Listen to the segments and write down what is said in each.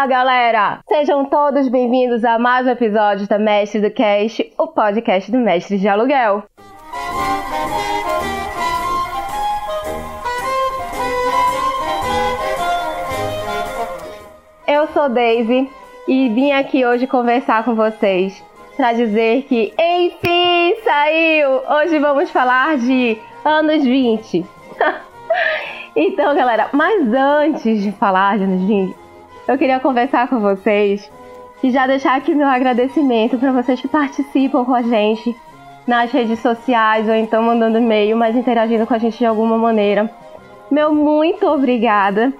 Olá, galera! Sejam todos bem-vindos a mais um episódio da Mestre do Cast, o podcast do Mestre de Aluguel. Eu sou Daisy e vim aqui hoje conversar com vocês para dizer que, enfim, saiu! Hoje vamos falar de anos 20. então, galera, mas antes de falar de anos 20, eu queria conversar com vocês e já deixar aqui meu agradecimento para vocês que participam com a gente nas redes sociais ou então mandando e-mail, mas interagindo com a gente de alguma maneira. Meu muito obrigada.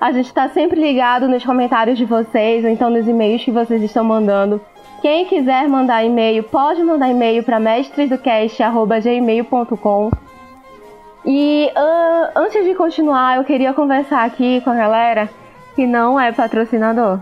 A gente está sempre ligado nos comentários de vocês ou então nos e-mails que vocês estão mandando. Quem quiser mandar e-mail, pode mandar e-mail para mestresdocast.gmail.com. E uh, antes de continuar, eu queria conversar aqui com a galera que não é patrocinador.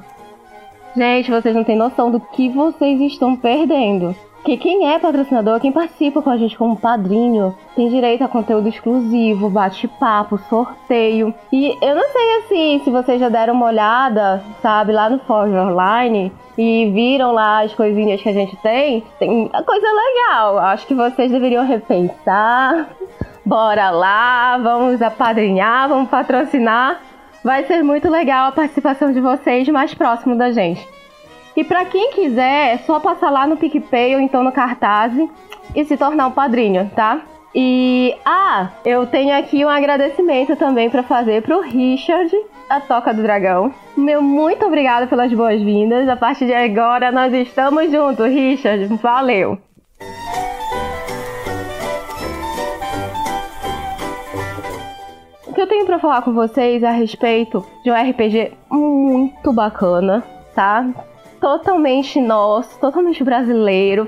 Gente, vocês não têm noção do que vocês estão perdendo. Que quem é patrocinador, quem participa com a gente como padrinho, tem direito a conteúdo exclusivo, bate-papo, sorteio. E eu não sei assim se vocês já deram uma olhada, sabe, lá no Forge Online e viram lá as coisinhas que a gente tem. Tem coisa legal. Acho que vocês deveriam repensar. Bora lá, vamos apadrinhar, vamos patrocinar. Vai ser muito legal a participação de vocês mais próximo da gente. E para quem quiser, é só passar lá no PicPay ou então no Cartaz e se tornar um padrinho, tá? E ah, eu tenho aqui um agradecimento também para fazer pro Richard, a Toca do Dragão. Meu muito obrigado pelas boas-vindas. A partir de agora nós estamos juntos, Richard. Valeu. Tenho para falar com vocês a respeito de um RPG muito bacana, tá? totalmente nosso, totalmente brasileiro,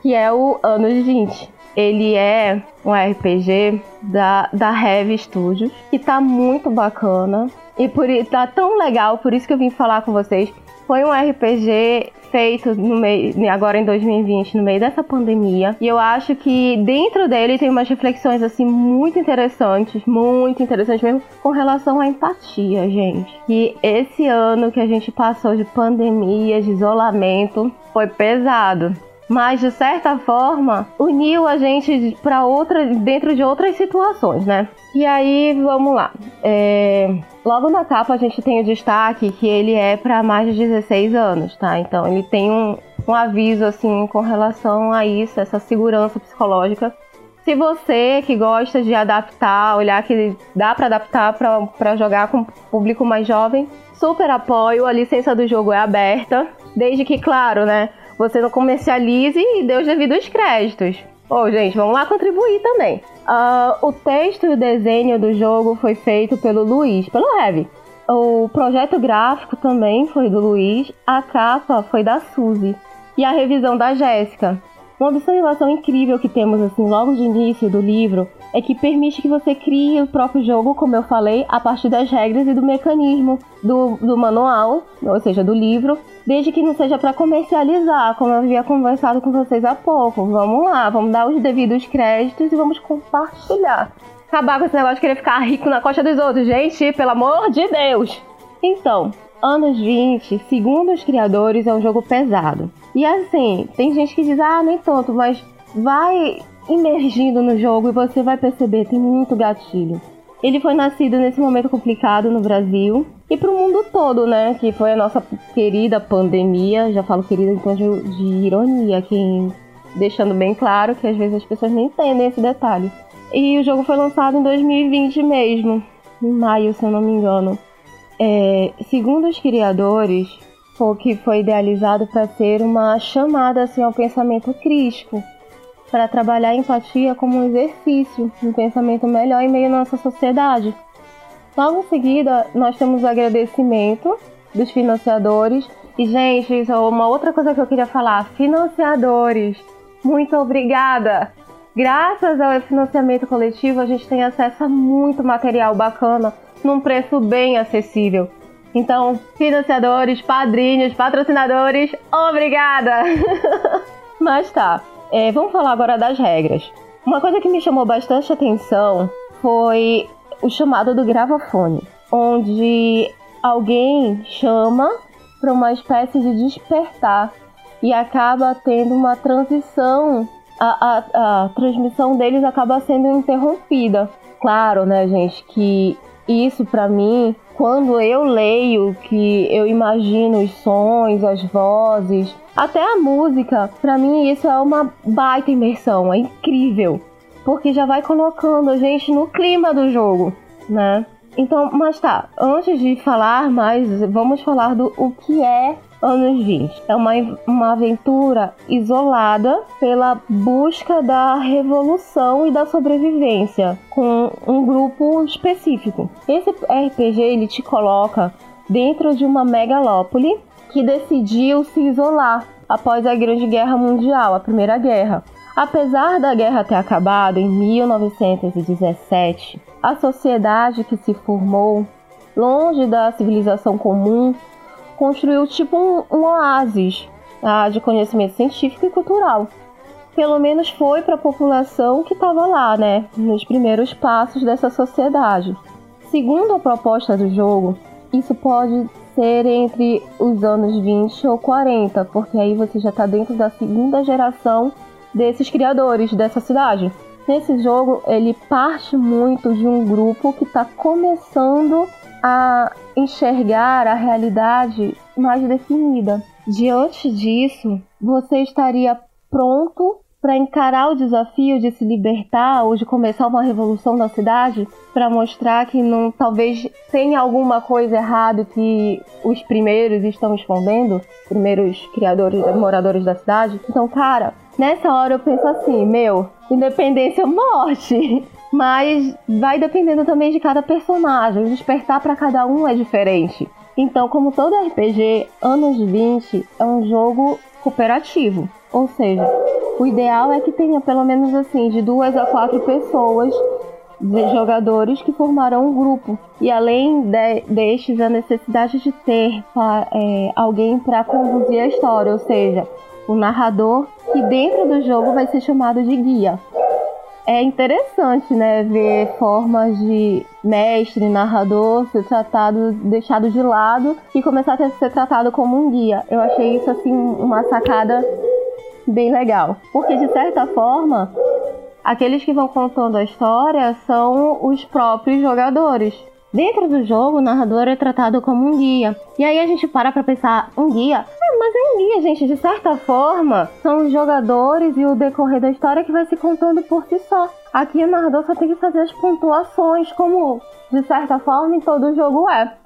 que é o Anos 20. Ele é um RPG da, da Heavy Studios, que tá muito bacana. E por tá tão legal, por isso que eu vim falar com vocês. Foi um RPG feito no meio, agora em 2020, no meio dessa pandemia. E eu acho que dentro dele tem umas reflexões assim muito interessantes, muito interessantes mesmo, com relação à empatia, gente. E esse ano que a gente passou de pandemia, de isolamento, foi pesado mas de certa forma uniu a gente para outra dentro de outras situações, né? E aí vamos lá. É, logo na capa a gente tem o destaque que ele é para mais de 16 anos, tá? Então ele tem um, um aviso assim com relação a isso, essa segurança psicológica. Se você que gosta de adaptar, olhar que dá para adaptar para jogar com público mais jovem, super apoio. A licença do jogo é aberta, desde que, claro, né? Você não comercialize e dê os devidos créditos. Ô, oh, gente, vamos lá contribuir também. Uh, o texto e o desenho do jogo foi feito pelo Luiz, pelo Heavy. O projeto gráfico também foi do Luiz, a capa foi da Suzy e a revisão da Jéssica. Uma observação incrível que temos assim logo de início do livro é que permite que você crie o próprio jogo, como eu falei, a partir das regras e do mecanismo do, do manual, ou seja, do livro, desde que não seja para comercializar, como eu havia conversado com vocês há pouco. Vamos lá, vamos dar os devidos créditos e vamos compartilhar. Acabar com esse negócio de querer ficar rico na costa dos outros, gente, pelo amor de Deus! Então, Anos 20, segundo os criadores, é um jogo pesado. E assim, tem gente que diz, ah, nem tanto, mas vai imergindo no jogo e você vai perceber, tem muito gatilho. Ele foi nascido nesse momento complicado no Brasil e para o mundo todo, né? Que foi a nossa querida pandemia. Já falo querida então de, de ironia, aqui, deixando bem claro que às vezes as pessoas nem entendem esse detalhe. E o jogo foi lançado em 2020 mesmo, em maio, se eu não me engano. É, segundo os criadores, o que foi idealizado para ser uma chamada assim, ao pensamento crítico para trabalhar a empatia como um exercício um pensamento melhor em meio à nossa sociedade. Logo em seguida, nós temos o agradecimento dos financiadores. E, gente, isso é uma outra coisa que eu queria falar. Financiadores, muito obrigada! Graças ao financiamento coletivo, a gente tem acesso a muito material bacana num preço bem acessível. Então, financiadores, padrinhos, patrocinadores, obrigada! Mas tá, é, vamos falar agora das regras. Uma coisa que me chamou bastante atenção foi o chamado do gravafone, onde alguém chama para uma espécie de despertar e acaba tendo uma transição, a, a, a transmissão deles acaba sendo interrompida. Claro, né, gente, que isso para mim, quando eu leio, que eu imagino os sons, as vozes, até a música, para mim isso é uma baita imersão, é incrível, porque já vai colocando a gente no clima do jogo, né? Então, mas tá, antes de falar mais, vamos falar do o que é anos 20. É uma, uma aventura isolada pela busca da revolução e da sobrevivência com um grupo específico. Esse RPG ele te coloca dentro de uma megalópole que decidiu se isolar após a Grande Guerra Mundial, a Primeira Guerra. Apesar da guerra ter acabado em 1917, a sociedade que se formou, longe da civilização comum, construiu tipo um, um oásis tá, de conhecimento científico e cultural. Pelo menos foi para a população que estava lá, né, nos primeiros passos dessa sociedade. Segundo a proposta do jogo, isso pode ser entre os anos 20 ou 40, porque aí você já está dentro da segunda geração desses criadores dessa cidade. Nesse jogo, ele parte muito de um grupo que está começando a enxergar a realidade mais definida. Diante disso, você estaria pronto para encarar o desafio de se libertar ou de começar uma revolução na cidade, para mostrar que não talvez tenha alguma coisa errada que os primeiros estão escondendo, primeiros criadores, moradores da cidade. Então, cara, nessa hora eu penso assim, meu, independência ou morte. Mas vai dependendo também de cada personagem. O despertar para cada um é diferente. Então, como todo RPG, Anos 20 é um jogo cooperativo. Ou seja, o ideal é que tenha pelo menos assim, de duas a quatro pessoas, jogadores que formarão um grupo. E além de, destes, a necessidade de ter é, alguém para conduzir a história, ou seja, o narrador, que dentro do jogo vai ser chamado de guia é interessante, né, ver formas de mestre, narrador ser tratado, deixado de lado e começar a ser tratado como um guia. Eu achei isso assim uma sacada bem legal, porque de certa forma aqueles que vão contando a história são os próprios jogadores. Dentro do jogo, o narrador é tratado como um guia. E aí a gente para pra pensar, um guia? Ah, mas é um guia, gente. De certa forma, são os jogadores e o decorrer da história que vai se contando por si só. Aqui o narrador só tem que fazer as pontuações, como de certa forma em todo jogo é.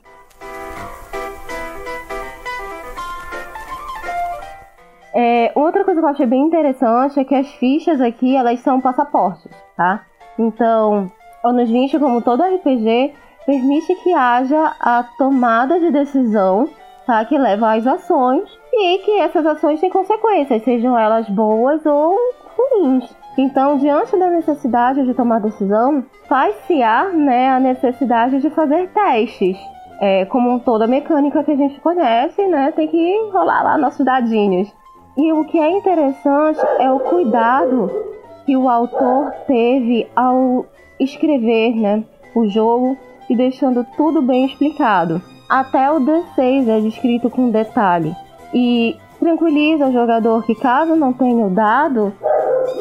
É, outra coisa que eu achei bem interessante é que as fichas aqui, elas são passaportes, tá? Então, anos 20, como todo RPG, permite que haja a tomada de decisão tá, que leva às ações e que essas ações têm consequências, sejam elas boas ou ruins. Então, diante da necessidade de tomar decisão, faz-se-á né, a necessidade de fazer testes. É, como toda mecânica que a gente conhece, né, tem que rolar lá nossos dadinhos. E o que é interessante é o cuidado que o autor teve ao escrever né, o jogo e deixando tudo bem explicado. Até o D6 é descrito com detalhe. E tranquiliza o jogador que caso não tenha o dado,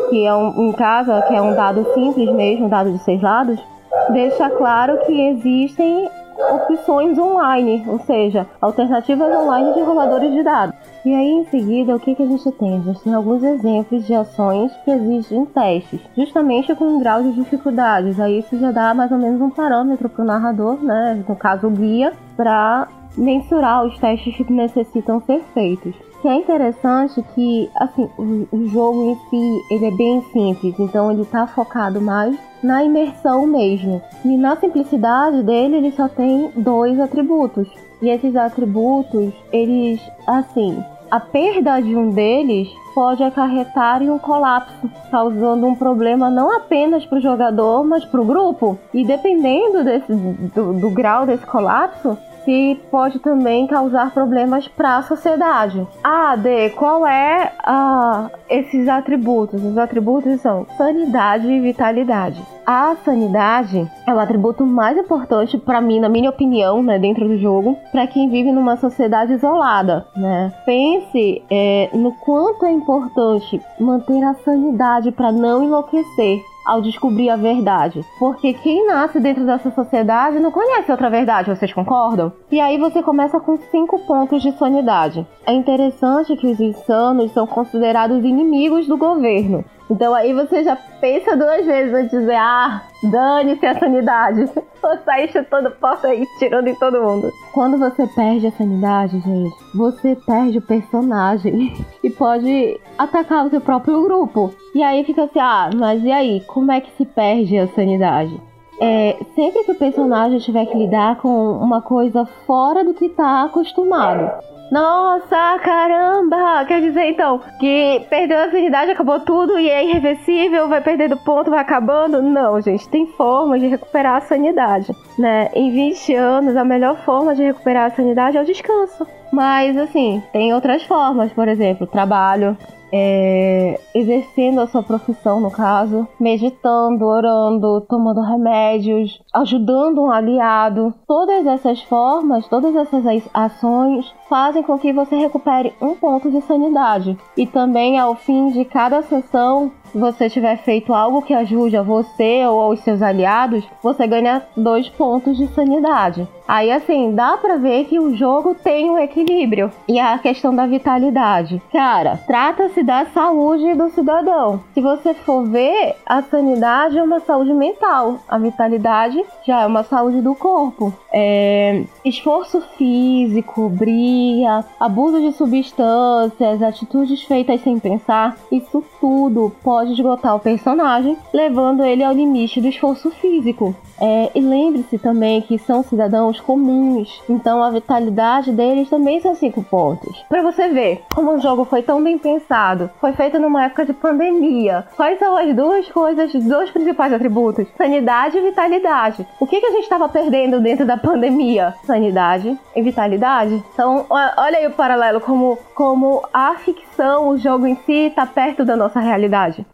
que é um, em casa, que é um dado simples mesmo, um dado de seis lados, deixa claro que existem opções online, ou seja, alternativas online de roladores de dados. E aí em seguida, o que, que a gente tem? A gente tem alguns exemplos de ações que exigem testes, justamente com um grau de dificuldades. Aí isso já dá mais ou menos um parâmetro para o narrador, né? no caso o guia, para mensurar os testes que necessitam ser feitos. Que é interessante que, assim, o, o jogo em si, ele é bem simples, então ele está focado mais na imersão mesmo. E na simplicidade dele, ele só tem dois atributos. E esses atributos, eles, assim, a perda de um deles pode acarretar em um colapso, causando um problema não apenas para o jogador, mas para o grupo. E dependendo desse, do, do grau desse colapso, si pode também causar problemas para a sociedade. Ah, D, qual é ah, esses atributos? Os atributos são sanidade e vitalidade. A sanidade é o atributo mais importante para mim, na minha opinião, né, dentro do jogo, para quem vive numa sociedade isolada, né? Pense é, no quanto é importante manter a sanidade para não enlouquecer ao descobrir a verdade. Porque quem nasce dentro dessa sociedade não conhece outra verdade, vocês concordam? E aí você começa com cinco pontos de sanidade. É interessante que os insanos são considerados inimigos do governo. Então aí você já pensa duas vezes antes de dizer, ah, dane-se a sanidade. Vou sair chutando porta aí, tirando em todo mundo. Quando você perde a sanidade, gente, você perde o personagem e pode atacar o seu próprio grupo. E aí fica assim, ah, mas e aí? Como é que se perde a sanidade? É, sempre que o personagem tiver que lidar com uma coisa fora do que está acostumado. Nossa, caramba! Quer dizer então que perdeu a afinidade, acabou tudo e é irreversível, vai perdendo ponto, vai acabando? Não, gente, tem formas de recuperar a sanidade, né? Em 20 anos, a melhor forma de recuperar a sanidade é o descanso. Mas, assim, tem outras formas, por exemplo, trabalho, é, exercendo a sua profissão, no caso, meditando, orando, tomando remédios, ajudando um aliado. Todas essas formas, todas essas ações fazem com que você recupere um ponto de sanidade. E também, ao fim de cada sessão, se você tiver feito algo que ajude a você ou aos seus aliados, você ganha dois pontos de sanidade. Aí assim, dá pra ver que o jogo tem um equilíbrio. E a questão da vitalidade. Cara, trata-se da saúde do cidadão. Se você for ver, a sanidade é uma saúde mental. A vitalidade já é uma saúde do corpo. É... Esforço físico, briga, abuso de substâncias, atitudes feitas sem pensar, isso tudo pode pode esgotar o personagem, levando ele ao limite do esforço físico. É, e lembre-se também que são cidadãos comuns, então a vitalidade deles também são 5 pontos. Para você ver como o jogo foi tão bem pensado, foi feito numa época de pandemia. Quais são as duas coisas, os dois principais atributos? Sanidade e vitalidade. O que, que a gente estava perdendo dentro da pandemia? Sanidade e vitalidade. Então, olha aí o paralelo, como, como a ficção, o jogo em si, está perto da nossa realidade.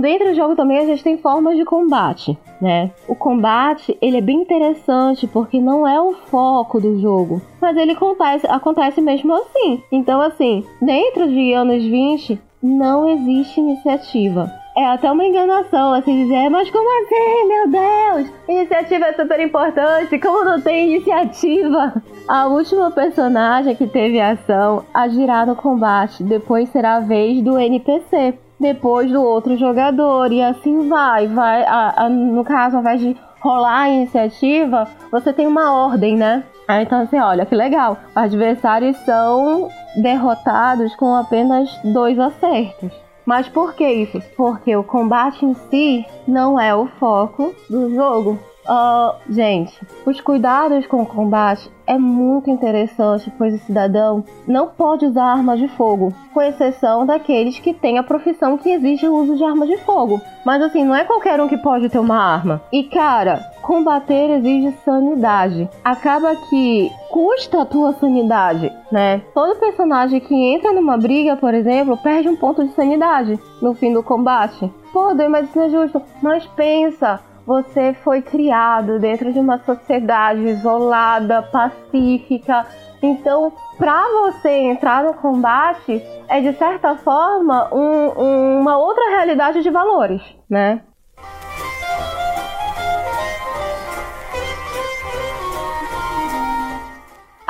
Dentro do jogo também a gente tem formas de combate, né? O combate, ele é bem interessante porque não é o foco do jogo, mas ele acontece, acontece mesmo assim. Então, assim, dentro de anos 20, não existe iniciativa. É até uma enganação assim dizer, mas como assim, meu Deus? Iniciativa é super importante, como não tem iniciativa? A última personagem que teve ação agirá no combate, depois será a vez do NPC depois do outro jogador. E assim vai. vai a, a, no caso, ao invés de rolar a iniciativa, você tem uma ordem, né? Aí, então, assim, olha que legal. Adversários são derrotados com apenas dois acertos. Mas por que isso? Porque o combate em si não é o foco do jogo. Uh, gente, os cuidados com o combate é muito interessante, pois o cidadão não pode usar armas de fogo, com exceção daqueles que têm a profissão que exige o uso de armas de fogo. Mas assim, não é qualquer um que pode ter uma arma. E cara, combater exige sanidade. Acaba que custa a tua sanidade, né? Todo personagem que entra numa briga, por exemplo, perde um ponto de sanidade no fim do combate. Pô, mas isso é justo. Mas pensa, você foi criado dentro de uma sociedade isolada, pacífica. Então, para você entrar no combate, é de certa forma um, uma outra realidade de valores, né?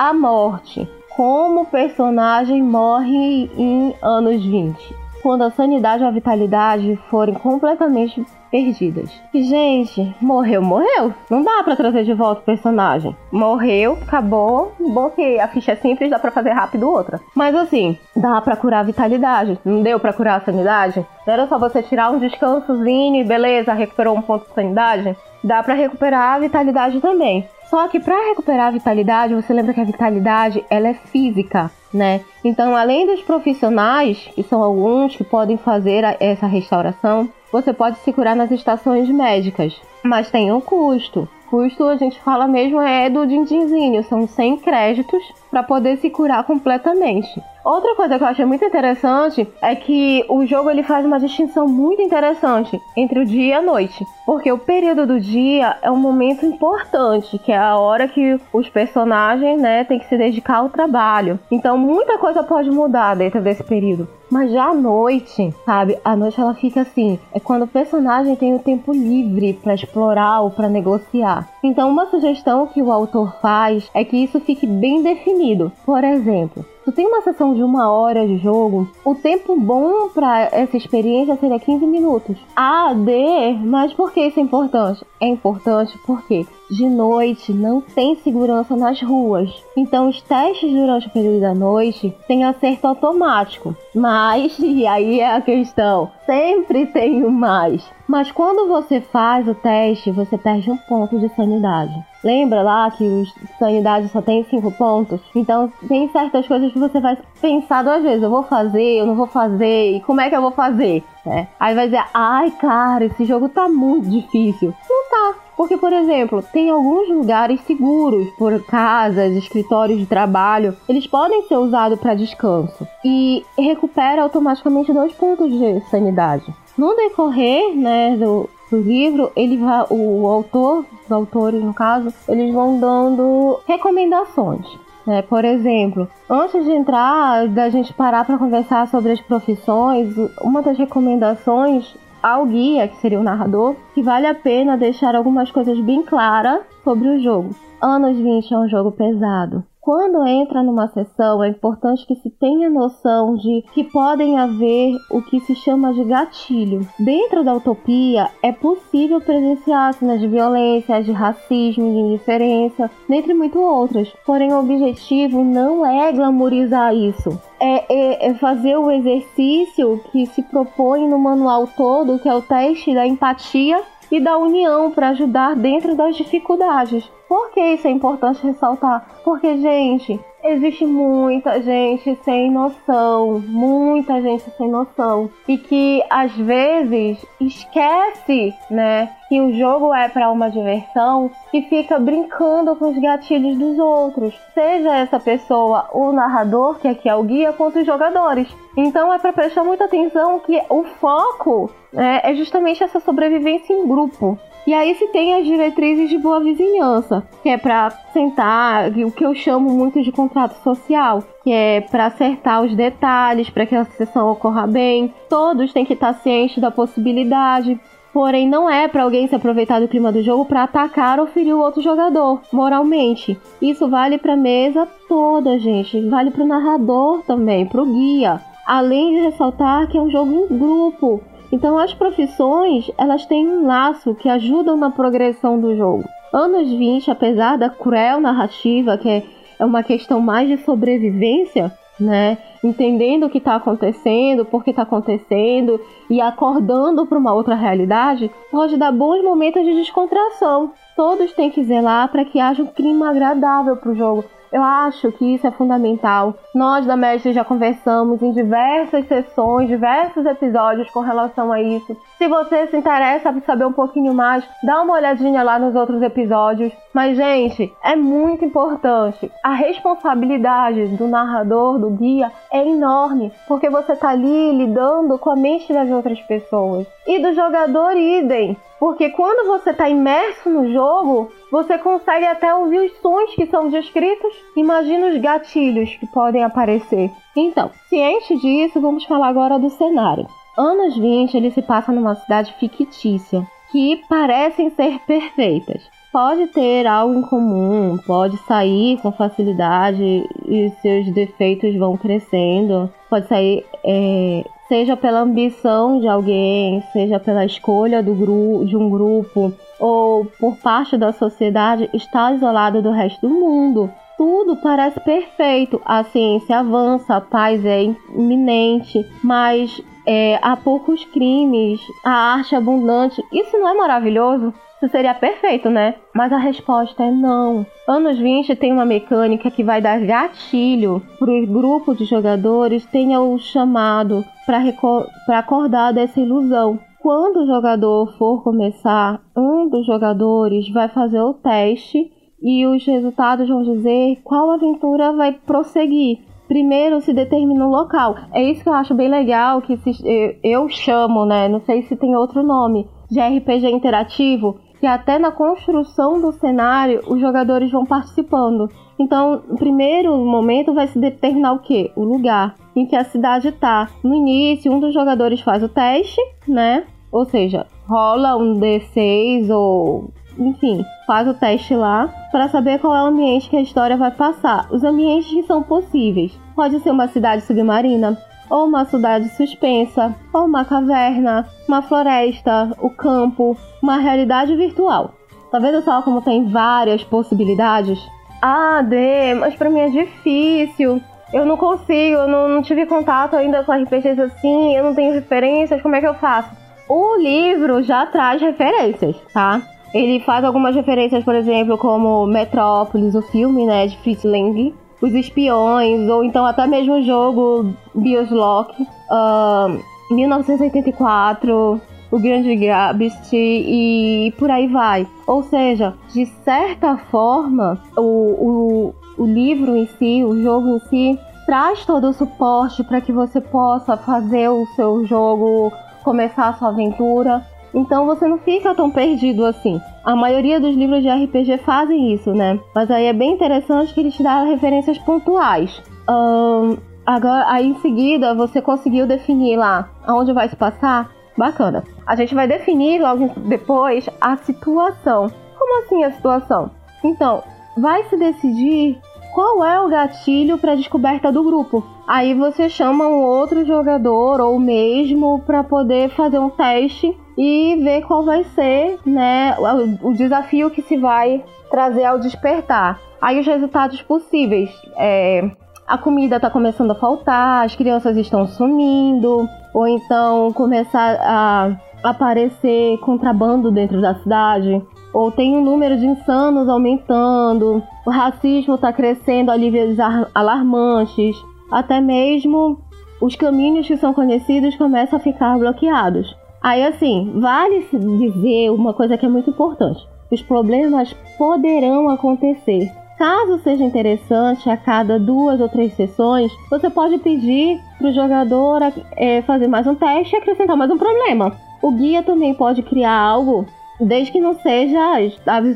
A morte. Como o personagem morre em anos 20. Quando a sanidade e a vitalidade forem completamente perdidas. E, gente, morreu, morreu. Não dá para trazer de volta o personagem. Morreu, acabou. Bom que a ficha é simples, dá para fazer rápido outra. Mas assim, dá para curar a vitalidade. Não deu para curar a sanidade? Não era só você tirar um descansozinho e beleza, recuperou um ponto de sanidade? Dá para recuperar a vitalidade também. Só que para recuperar a vitalidade, você lembra que a vitalidade ela é física, né? Então, além dos profissionais, que são alguns que podem fazer essa restauração, você pode se curar nas estações médicas, mas tem um custo. Custo a gente fala mesmo é do din-dinzinho, são 100 créditos para poder se curar completamente. Outra coisa que eu achei muito interessante é que o jogo ele faz uma distinção muito interessante entre o dia e a noite, porque o período do dia é um momento importante, que é a hora que os personagens, né, têm que se dedicar ao trabalho. Então muita coisa pode mudar dentro desse período. Mas já à noite, sabe? A noite ela fica assim, é quando o personagem tem o tempo livre para explorar ou para negociar. Então uma sugestão que o autor faz é que isso fique bem definido. Por exemplo, Tu tem uma sessão de uma hora de jogo, o tempo bom para essa experiência seria 15 minutos. A, D, mas por que isso é importante? É importante porque de noite não tem segurança nas ruas. Então os testes durante o período da noite têm acerto automático. Mas, e aí é a questão, sempre tem o mais. Mas quando você faz o teste, você perde um ponto de sanidade. Lembra lá que os sanidade só tem cinco pontos? Então tem certas coisas que você vai pensar duas vezes. Eu vou fazer, eu não vou fazer, e como é que eu vou fazer? É. Aí vai dizer, ai cara, esse jogo tá muito difícil. Não tá. Porque, por exemplo, tem alguns lugares seguros, por casas, escritórios de trabalho, eles podem ser usados para descanso e recupera automaticamente dois pontos de sanidade. No decorrer, né, do, do livro, ele vai, o autor, os autores no caso, eles vão dando recomendações. Né? Por exemplo, antes de entrar, da gente parar para conversar sobre as profissões, uma das recomendações ao guia, que seria o narrador, que vale a pena deixar algumas coisas bem claras sobre o jogo. Anos 20 é um jogo pesado. Quando entra numa sessão, é importante que se tenha noção de que podem haver o que se chama de gatilho. Dentro da utopia, é possível presenciar cenas de violência, de racismo, de indiferença, dentre muito outras. Porém, o objetivo não é glamorizar isso. É, é, é, fazer o exercício que se propõe no manual todo, que é o teste da empatia e da união para ajudar dentro das dificuldades. Por que isso é importante ressaltar? Porque, gente, existe muita gente sem noção, muita gente sem noção e que às vezes esquece, né, que o jogo é para uma diversão e fica brincando com os gatilhos dos outros, seja essa pessoa o narrador, que aqui é o guia, quanto os jogadores. Então é para prestar muita atenção que o foco né, é justamente essa sobrevivência em grupo. E aí se tem as diretrizes de boa vizinhança, que é para sentar, o que eu chamo muito de contrato social, que é para acertar os detalhes, para que a sessão ocorra bem. Todos têm que estar cientes da possibilidade. Porém, não é para alguém se aproveitar do clima do jogo para atacar ou ferir o outro jogador, moralmente. Isso vale para mesa toda, gente. Vale para o narrador também, para o guia. Além de ressaltar que é um jogo em grupo, então as profissões, elas têm um laço que ajudam na progressão do jogo. Anos 20, apesar da cruel narrativa, que é, é uma questão mais de sobrevivência, né? Entendendo o que está acontecendo, por que está acontecendo e acordando para uma outra realidade, pode dar bons momentos de descontração. Todos têm que zelar para que haja um clima agradável para o jogo. Eu acho que isso é fundamental. Nós da Mestre já conversamos em diversas sessões, diversos episódios com relação a isso. Se você se interessa por saber um pouquinho mais, dá uma olhadinha lá nos outros episódios. Mas, gente, é muito importante. A responsabilidade do narrador, do guia, é enorme, porque você tá ali lidando com a mente das outras pessoas. E do jogador, idem. Porque quando você está imerso no jogo, você consegue até ouvir os sons que são descritos. Imagina os gatilhos que podem aparecer. Então, ciente disso, vamos falar agora do cenário. Anos 20 ele se passa numa cidade fictícia que parecem ser perfeitas. Pode ter algo em comum, pode sair com facilidade e seus defeitos vão crescendo. Pode sair é, seja pela ambição de alguém, seja pela escolha do gru de um grupo ou por parte da sociedade, está isolado do resto do mundo. Tudo parece perfeito, a ciência avança, a paz é iminente, mas é, há poucos crimes, a arte é abundante. Isso não é maravilhoso? Isso seria perfeito, né? Mas a resposta é não. Anos 20 tem uma mecânica que vai dar gatilho para o grupo de jogadores tenha o chamado para acordar dessa ilusão. Quando o jogador for começar, um dos jogadores vai fazer o teste e os resultados vão dizer qual aventura vai prosseguir. Primeiro se determina o local. É isso que eu acho bem legal, que se, eu, chamo, né? Não sei se tem outro nome, de RPG interativo, que até na construção do cenário os jogadores vão participando. Então, no primeiro momento vai se determinar o quê? O lugar em que a cidade está. No início, um dos jogadores faz o teste, né? Ou seja, rola um D6 ou enfim, faz o teste lá para saber qual é o ambiente que a história vai passar. Os ambientes que são possíveis. Pode ser uma cidade submarina, ou uma cidade suspensa, ou uma caverna, uma floresta, o campo, uma realidade virtual. Tá vendo só como tem várias possibilidades? Ah, Dê, mas pra mim é difícil. Eu não consigo, eu não, não tive contato ainda com RPGs assim, eu não tenho referências, como é que eu faço? O livro já traz referências, tá? Ele faz algumas referências, por exemplo, como Metrópolis, o filme, né, de Fritz Lang, Os Espiões, ou então até mesmo o jogo Bioslock, uh, 1984, O Grande Gabeast e por aí vai. Ou seja, de certa forma, o, o, o livro em si, o jogo em si, traz todo o suporte para que você possa fazer o seu jogo começar a sua aventura. Então você não fica tão perdido assim. A maioria dos livros de RPG fazem isso, né? Mas aí é bem interessante que eles te dão referências pontuais. Um, agora, aí em seguida você conseguiu definir lá aonde vai se passar. Bacana. A gente vai definir logo depois a situação. Como assim a situação? Então, vai se decidir qual é o gatilho para descoberta do grupo. Aí você chama um outro jogador ou mesmo para poder fazer um teste e ver qual vai ser, né, o, desafio que se vai trazer ao despertar. Aí os resultados possíveis, é, a comida está começando a faltar, as crianças estão sumindo, ou então começar a aparecer contrabando dentro da cidade, ou tem um número de insanos aumentando, o racismo está crescendo a níveis alarmantes, até mesmo os caminhos que são conhecidos começam a ficar bloqueados. Aí assim, vale dizer uma coisa que é muito importante: os problemas poderão acontecer. Caso seja interessante, a cada duas ou três sessões, você pode pedir para o jogador é, fazer mais um teste e acrescentar mais um problema. O guia também pode criar algo Desde que não seja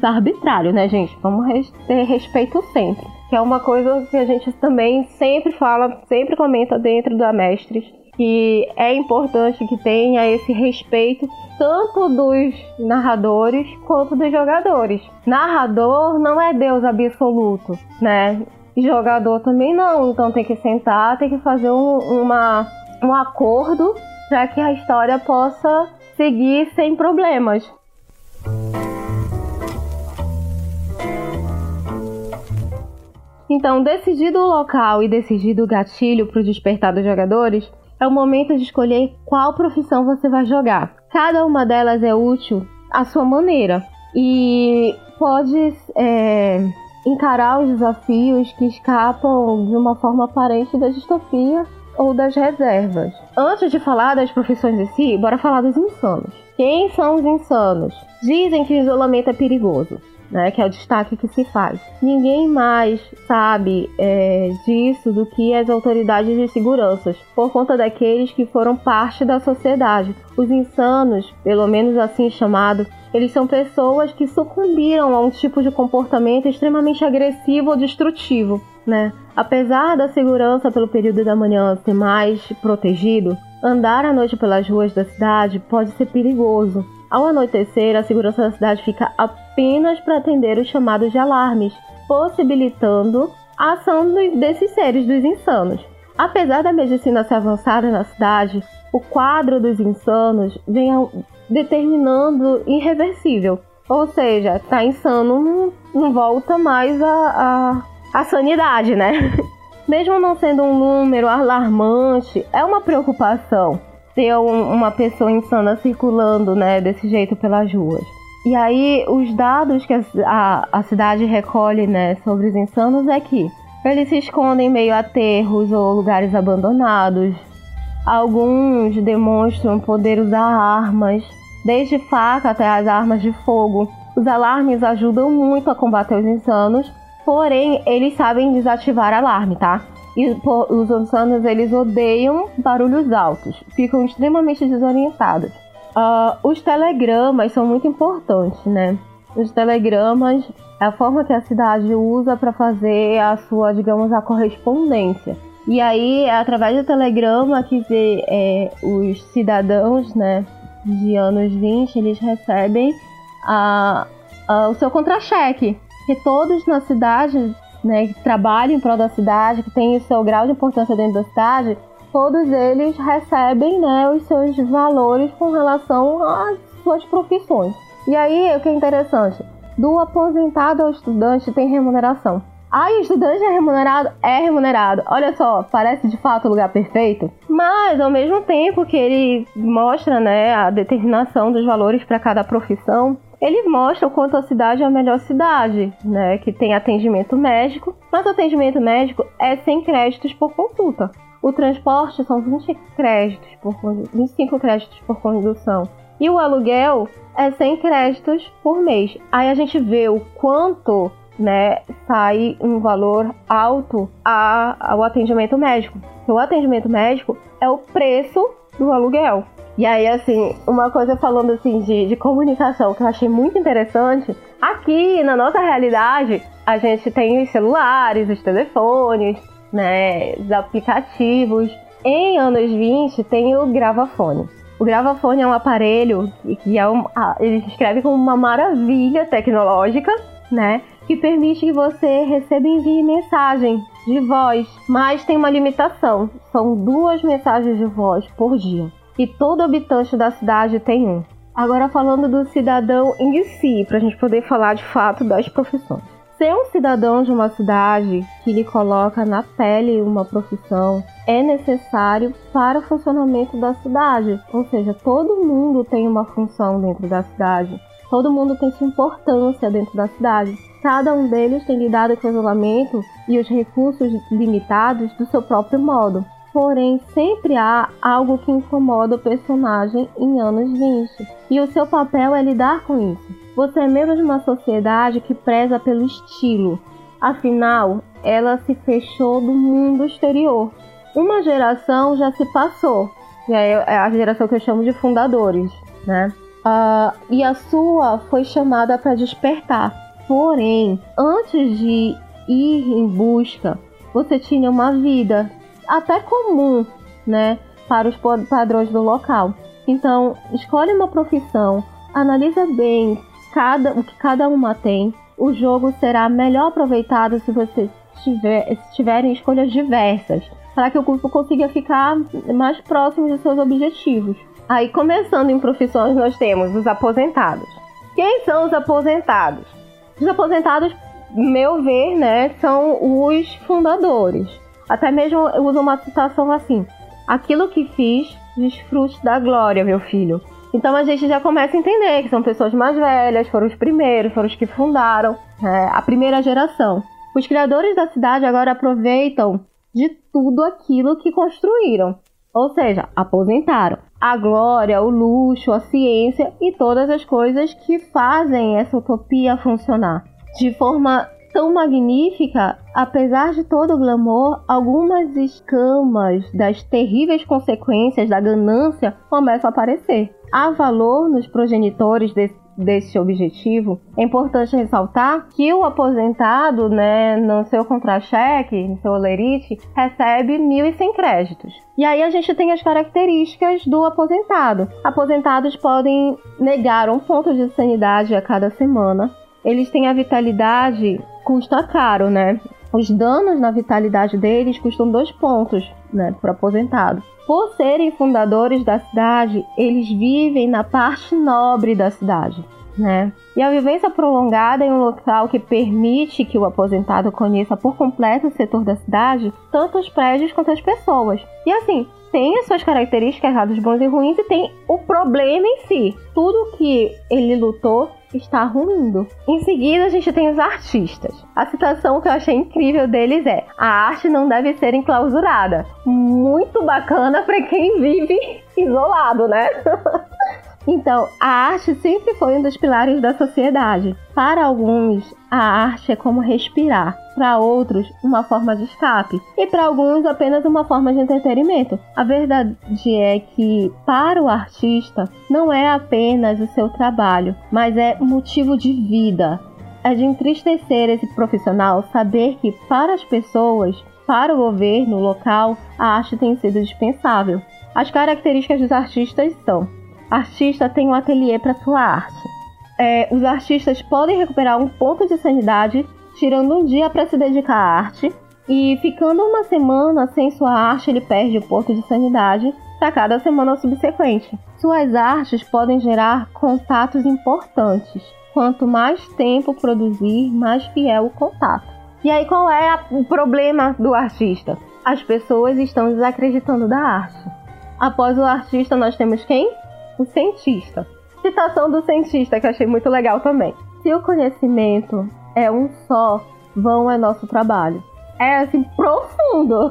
arbitrário, né, gente? Vamos ter respeito sempre. Que é uma coisa que a gente também sempre fala, sempre comenta dentro da Mestres, que é importante que tenha esse respeito tanto dos narradores quanto dos jogadores. Narrador não é Deus absoluto, né? Jogador também não, então tem que sentar, tem que fazer um, uma, um acordo para que a história possa seguir sem problemas. Então, decidido o local e decidido o gatilho para o despertar dos jogadores, é o momento de escolher qual profissão você vai jogar. Cada uma delas é útil à sua maneira e pode é, encarar os desafios que escapam de uma forma aparente da distopia ou das reservas. Antes de falar das profissões em si, bora falar dos insanos. Quem são os insanos? Dizem que o isolamento é perigoso. Né, que é o destaque que se faz. Ninguém mais sabe é, disso do que as autoridades de segurança, por conta daqueles que foram parte da sociedade. Os insanos, pelo menos assim chamados, eles são pessoas que sucumbiram a um tipo de comportamento extremamente agressivo ou destrutivo. Né? Apesar da segurança pelo período da manhã ser mais protegido, andar à noite pelas ruas da cidade pode ser perigoso. Ao anoitecer, a segurança da cidade fica apenas para atender os chamados de alarmes, possibilitando a ação desses seres dos insanos. Apesar da medicina ser avançada na cidade, o quadro dos insanos vem determinando irreversível. Ou seja, tá insano, não, volta mais a, a, a sanidade, né? Mesmo não sendo um número alarmante, é uma preocupação ter um, uma pessoa insana circulando, né, desse jeito pelas ruas. E aí, os dados que a, a, a cidade recolhe, né, sobre os insanos é que eles se escondem meio aterros ou lugares abandonados, Alguns demonstram poder usar armas, desde faca até as armas de fogo. Os alarmes ajudam muito a combater os insanos, porém eles sabem desativar alarme, tá? E os insanos eles odeiam barulhos altos, ficam extremamente desorientados. Uh, os telegramas são muito importantes, né? Os telegramas é a forma que a cidade usa para fazer a sua, digamos, a correspondência. E aí, é através do telegrama que vê, é, os cidadãos, né, de anos 20, eles recebem a, a, o seu contra-cheque. Que todos na cidade, né, que trabalham em prol da cidade, que têm o seu grau de importância dentro da cidade, todos eles recebem né, os seus valores com relação às suas profissões. E aí, o que é interessante, do aposentado ao estudante tem remuneração. Ah, o estudante é remunerado? É remunerado. Olha só, parece de fato o lugar perfeito. Mas, ao mesmo tempo que ele mostra né, a determinação dos valores para cada profissão, ele mostra o quanto a cidade é a melhor cidade, né? Que tem atendimento médico, mas o atendimento médico é sem créditos por consulta. O transporte são 20 créditos por 25 créditos por condução. E o aluguel é 100 créditos por mês. Aí a gente vê o quanto né, sai um valor alto ao atendimento médico. O atendimento médico é o preço do aluguel. E aí, assim, uma coisa falando assim de, de comunicação que eu achei muito interessante. Aqui na nossa realidade, a gente tem os celulares, os telefones, né, os aplicativos. Em anos 20 tem o gravafone. O gravafone é um aparelho que é um, ele se escreve como uma maravilha tecnológica, né? que permite que você receba e envie mensagem de voz, mas tem uma limitação. São duas mensagens de voz por dia. E todo habitante da cidade tem um. Agora falando do cidadão em si, para a gente poder falar de fato das profissões. Ser um cidadão de uma cidade que lhe coloca na pele uma profissão é necessário para o funcionamento da cidade. Ou seja, todo mundo tem uma função dentro da cidade. Todo mundo tem sua importância dentro da cidade. Cada um deles tem lidado com o isolamento e os recursos limitados do seu próprio modo. Porém, sempre há algo que incomoda o personagem em anos 20, e o seu papel é lidar com isso. Você é membro de uma sociedade que preza pelo estilo, afinal, ela se fechou do mundo exterior. Uma geração já se passou, e é a geração que eu chamo de fundadores, né? Uh, e a sua foi chamada para despertar. Porém, antes de ir em busca, você tinha uma vida até comum, né, para os padrões do local. Então, escolhe uma profissão, analisa bem cada, o que cada uma tem. O jogo será melhor aproveitado se você tiver, se tiverem escolhas diversas, para que o grupo consiga ficar mais próximo dos seus objetivos. Aí, começando em profissões, nós temos os aposentados. Quem são os aposentados? Os aposentados, meu ver, né, são os fundadores. Até mesmo eu uso uma citação assim: aquilo que fiz, desfrute da glória, meu filho. Então a gente já começa a entender que são pessoas mais velhas, foram os primeiros, foram os que fundaram é, a primeira geração. Os criadores da cidade agora aproveitam de tudo aquilo que construíram, ou seja, aposentaram a glória, o luxo, a ciência e todas as coisas que fazem essa utopia funcionar. De forma tão magnífica, apesar de todo o glamour, algumas escamas das terríveis consequências da ganância começam a aparecer. Há valor nos progenitores desse objetivo, é importante ressaltar que o aposentado, né, no seu contra-cheque, no seu olerite, recebe 1.100 créditos. E aí a gente tem as características do aposentado. Aposentados podem negar um ponto de sanidade a cada semana. Eles têm a vitalidade, custa caro, né? Os danos na vitalidade deles custam dois pontos, né, para aposentado. Por serem fundadores da cidade, eles vivem na parte nobre da cidade. Né? E a vivência prolongada em um local que permite que o aposentado conheça por completo o setor da cidade, tanto os prédios quanto as pessoas. E assim, tem as suas características, lados bons e ruins, e tem o problema em si. Tudo que ele lutou está ruindo. Em seguida, a gente tem os artistas. A citação que eu achei incrível deles é: a arte não deve ser enclausurada. Muito bacana para quem vive isolado, né? Então, a arte sempre foi um dos pilares da sociedade. Para alguns, a arte é como respirar, para outros, uma forma de escape, e para alguns, apenas uma forma de entretenimento. A verdade é que, para o artista, não é apenas o seu trabalho, mas é motivo de vida. É de entristecer esse profissional saber que, para as pessoas, para o governo local, a arte tem sido dispensável. As características dos artistas são artista tem um ateliê para sua arte. É, os artistas podem recuperar um ponto de sanidade tirando um dia para se dedicar à arte e ficando uma semana sem sua arte ele perde o ponto de sanidade para cada semana subsequente. Suas artes podem gerar contatos importantes. Quanto mais tempo produzir, mais fiel o contato. E aí qual é a, o problema do artista? As pessoas estão desacreditando da arte. Após o artista, nós temos quem? O cientista. Citação do cientista que achei muito legal também. Se o conhecimento é um só, vão é nosso trabalho. É assim, profundo.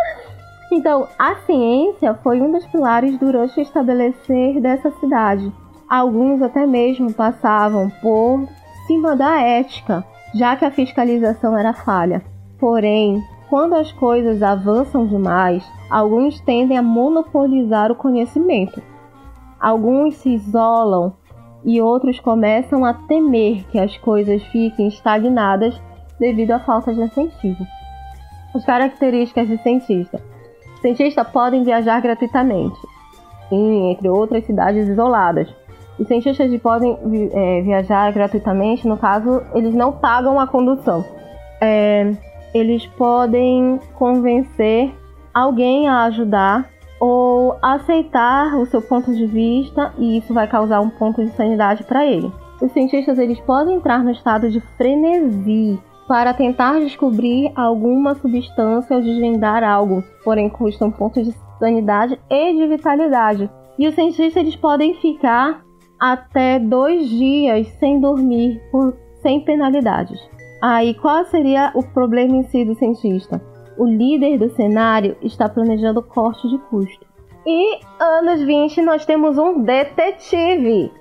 então, a ciência foi um dos pilares durante o estabelecer dessa cidade. Alguns até mesmo passavam por cima da ética, já que a fiscalização era falha. Porém, quando as coisas avançam demais, alguns tendem a monopolizar o conhecimento, Alguns se isolam e outros começam a temer que as coisas fiquem estagnadas devido à falta de incentivo. As características de cientista: cientistas podem viajar gratuitamente, sim, entre outras cidades isoladas. Os cientistas podem é, viajar gratuitamente, no caso, eles não pagam a condução. É, eles podem convencer alguém a ajudar ou aceitar o seu ponto de vista e isso vai causar um ponto de sanidade para ele. Os cientistas eles podem entrar no estado de frenesi para tentar descobrir alguma substância ou desvendar algo, porém custa um ponto de sanidade e de vitalidade. E os cientistas eles podem ficar até dois dias sem dormir por, sem penalidades. Aí qual seria o problema em si do cientista? O líder do cenário está planejando corte de custo. E anos 20 nós temos um detetive.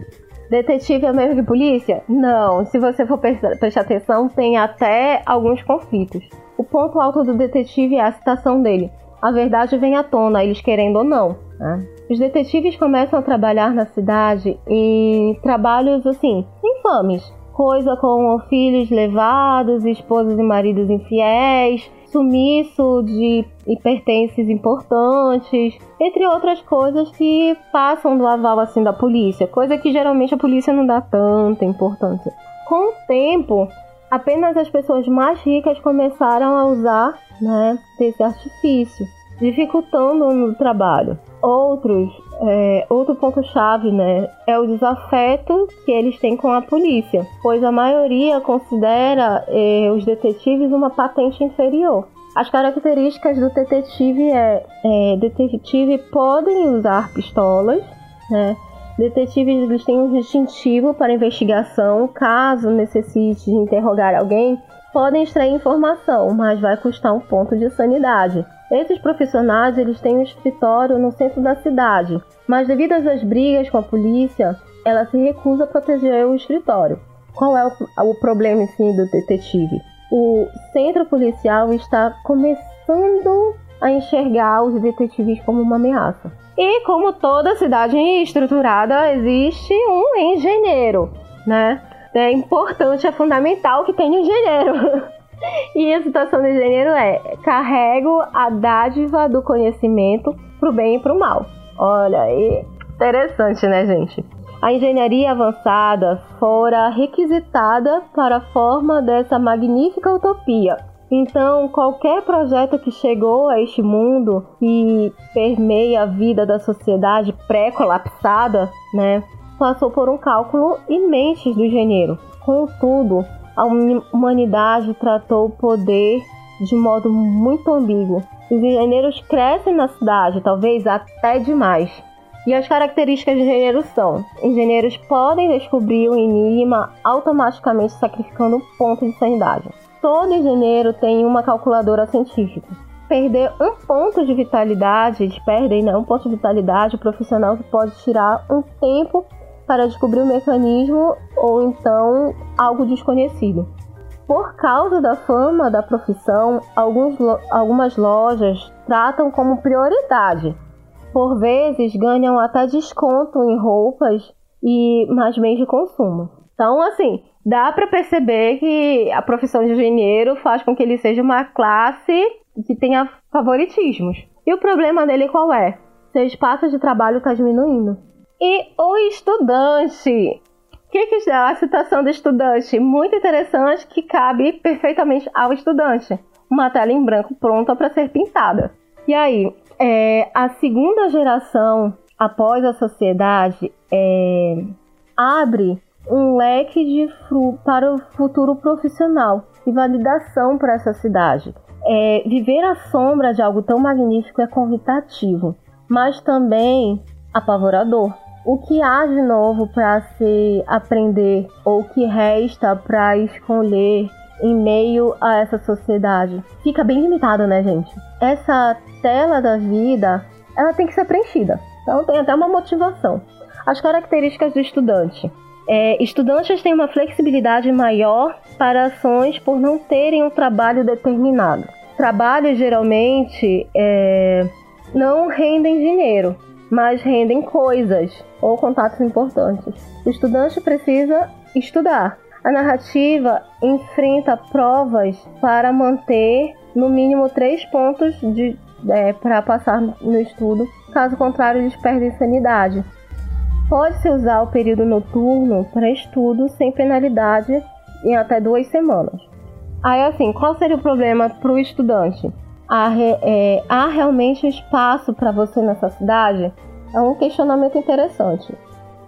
Detetive é mesmo que polícia? Não. Se você for prestar atenção, tem até alguns conflitos. O ponto alto do detetive é a citação dele. A verdade vem à tona, eles querendo ou não. Né? Os detetives começam a trabalhar na cidade em trabalhos assim, infames. Coisa como filhos levados, esposas e maridos infiéis, sumiço de pertences importantes, entre outras coisas que passam do aval assim da polícia, coisa que geralmente a polícia não dá tanta importância. Com o tempo, apenas as pessoas mais ricas começaram a usar né, desse artifício, dificultando o trabalho. Outros, é, outro ponto-chave né, é o desafeto que eles têm com a polícia, pois a maioria considera é, os detetives uma patente inferior. As características do detetive é, é detetive podem usar pistolas, né? Detetives eles têm um distintivo para investigação, caso necessite de interrogar alguém, podem extrair informação, mas vai custar um ponto de sanidade. Esses profissionais eles têm um escritório no centro da cidade, mas devido às brigas com a polícia, ela se recusa a proteger o escritório. Qual é o, o problema sim do detetive? O centro policial está começando a enxergar os detetives como uma ameaça. E como toda cidade estruturada, existe um engenheiro, né? É importante, é fundamental que tenha engenheiro. e a situação do engenheiro é: carrego a dádiva do conhecimento pro bem e pro mal. Olha aí, interessante, né, gente? A engenharia avançada fora requisitada para a forma dessa magnífica utopia. Então, qualquer projeto que chegou a este mundo e permeia a vida da sociedade pré-colapsada, né, passou por um cálculo imenso do engenheiro. Contudo, a humanidade tratou o poder de modo muito ambíguo. Os engenheiros crescem na cidade, talvez até demais, E as características de engenheiros são: engenheiros podem descobrir o enigma automaticamente sacrificando um ponto de sanidade. Todo engenheiro tem uma calculadora científica. Perder um ponto de vitalidade, eles perdem né, um ponto de vitalidade, o profissional pode tirar um tempo para descobrir o mecanismo ou então algo desconhecido. Por causa da fama da profissão, alguns, algumas lojas tratam como prioridade. Por vezes ganham até desconto em roupas e mais bens de consumo. Então, assim, dá para perceber que a profissão de engenheiro faz com que ele seja uma classe que tenha favoritismos. E o problema dele qual é? Seu espaço de trabalho está diminuindo. E o estudante o que, que é a citação do estudante? Muito interessante que cabe perfeitamente ao estudante. Uma tela em branco pronta para ser pintada. E aí, é, a segunda geração após a sociedade é, abre um leque de para o futuro profissional e validação para essa cidade. É, viver à sombra de algo tão magnífico é convidativo, mas também apavorador o que há de novo para se aprender ou o que resta para escolher em meio a essa sociedade? Fica bem limitado, né, gente? Essa tela da vida, ela tem que ser preenchida. Então tem até uma motivação. As características do estudante. É, estudantes têm uma flexibilidade maior para ações por não terem um trabalho determinado. Trabalhos geralmente é, não rendem dinheiro, mas rendem coisas ou contatos importantes. O estudante precisa estudar. A narrativa enfrenta provas para manter no mínimo três pontos de, é, para passar no estudo, caso contrário, eles perdem sanidade. Pode-se usar o período noturno para estudo sem penalidade em até duas semanas. Aí, assim, qual seria o problema para o estudante? Há, é, há realmente espaço para você nessa cidade? É um questionamento interessante.